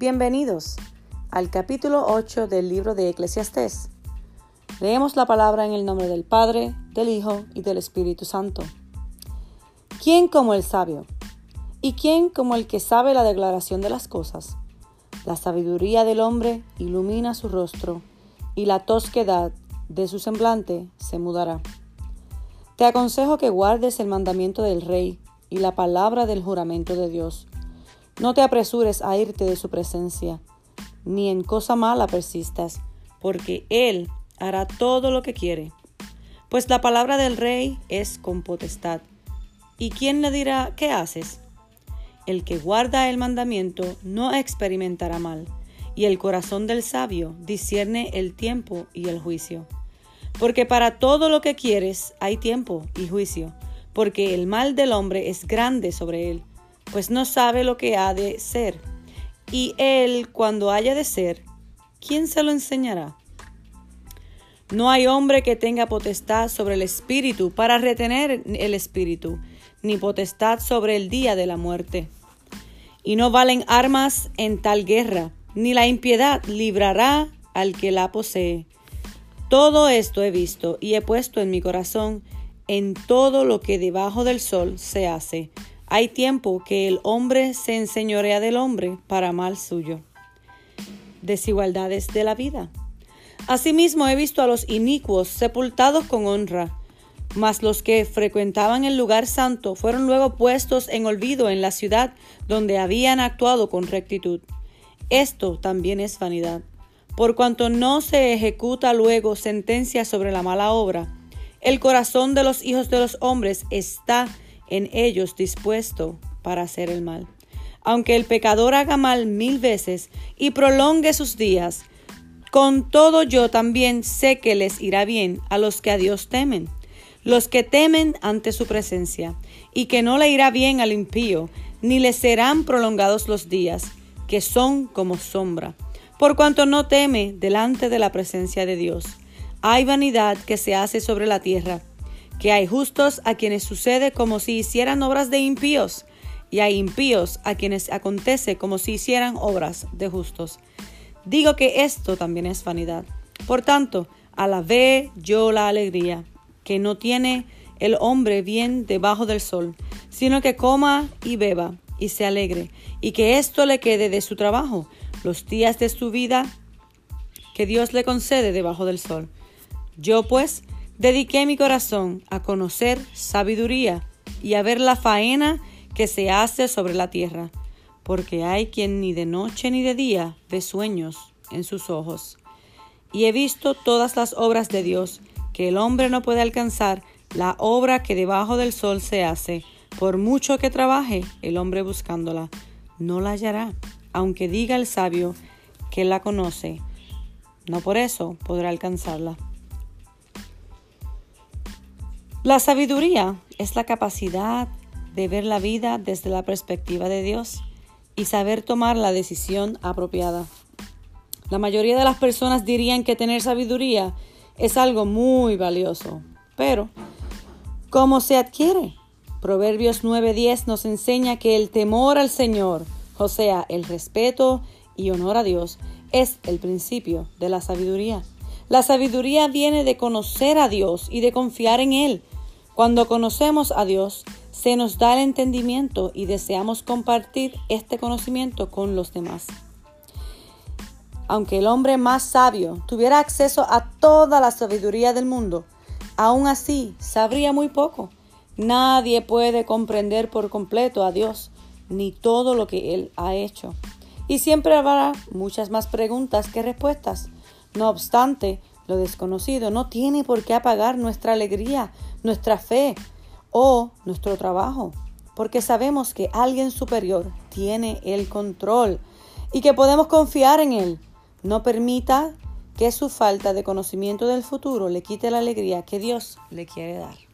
Bienvenidos al capítulo 8 del libro de Eclesiastés. Leemos la palabra en el nombre del Padre, del Hijo y del Espíritu Santo. ¿Quién como el sabio? ¿Y quién como el que sabe la declaración de las cosas? La sabiduría del hombre ilumina su rostro y la tosquedad de su semblante se mudará. Te aconsejo que guardes el mandamiento del Rey y la palabra del juramento de Dios no te apresures a irte de su presencia, ni en cosa mala persistas, porque Él hará todo lo que quiere. Pues la palabra del rey es con potestad. ¿Y quién le dirá qué haces? El que guarda el mandamiento no experimentará mal, y el corazón del sabio discierne el tiempo y el juicio. Porque para todo lo que quieres hay tiempo y juicio, porque el mal del hombre es grande sobre él pues no sabe lo que ha de ser. Y él, cuando haya de ser, ¿quién se lo enseñará? No hay hombre que tenga potestad sobre el espíritu para retener el espíritu, ni potestad sobre el día de la muerte. Y no valen armas en tal guerra, ni la impiedad librará al que la posee. Todo esto he visto y he puesto en mi corazón en todo lo que debajo del sol se hace, hay tiempo que el hombre se enseñorea del hombre para mal suyo. Desigualdades de la vida. Asimismo he visto a los inicuos sepultados con honra, mas los que frecuentaban el lugar santo fueron luego puestos en olvido en la ciudad donde habían actuado con rectitud. Esto también es vanidad. Por cuanto no se ejecuta luego sentencia sobre la mala obra, el corazón de los hijos de los hombres está en ellos dispuesto para hacer el mal. Aunque el pecador haga mal mil veces y prolongue sus días, con todo yo también sé que les irá bien a los que a Dios temen, los que temen ante su presencia, y que no le irá bien al impío, ni le serán prolongados los días, que son como sombra, por cuanto no teme delante de la presencia de Dios. Hay vanidad que se hace sobre la tierra, que hay justos a quienes sucede como si hicieran obras de impíos, y hay impíos a quienes acontece como si hicieran obras de justos. Digo que esto también es vanidad. Por tanto, alabé yo la alegría, que no tiene el hombre bien debajo del sol, sino que coma y beba y se alegre, y que esto le quede de su trabajo, los días de su vida que Dios le concede debajo del sol. Yo pues Dediqué mi corazón a conocer sabiduría y a ver la faena que se hace sobre la tierra, porque hay quien ni de noche ni de día ve sueños en sus ojos. Y he visto todas las obras de Dios, que el hombre no puede alcanzar, la obra que debajo del sol se hace, por mucho que trabaje el hombre buscándola, no la hallará, aunque diga el sabio que la conoce, no por eso podrá alcanzarla. La sabiduría es la capacidad de ver la vida desde la perspectiva de Dios y saber tomar la decisión apropiada. La mayoría de las personas dirían que tener sabiduría es algo muy valioso, pero ¿cómo se adquiere? Proverbios 9:10 nos enseña que el temor al Señor, o sea, el respeto y honor a Dios, es el principio de la sabiduría. La sabiduría viene de conocer a Dios y de confiar en Él. Cuando conocemos a Dios, se nos da el entendimiento y deseamos compartir este conocimiento con los demás. Aunque el hombre más sabio tuviera acceso a toda la sabiduría del mundo, aún así sabría muy poco. Nadie puede comprender por completo a Dios ni todo lo que Él ha hecho. Y siempre habrá muchas más preguntas que respuestas. No obstante, lo desconocido no tiene por qué apagar nuestra alegría, nuestra fe o nuestro trabajo, porque sabemos que alguien superior tiene el control y que podemos confiar en Él. No permita que su falta de conocimiento del futuro le quite la alegría que Dios le quiere dar.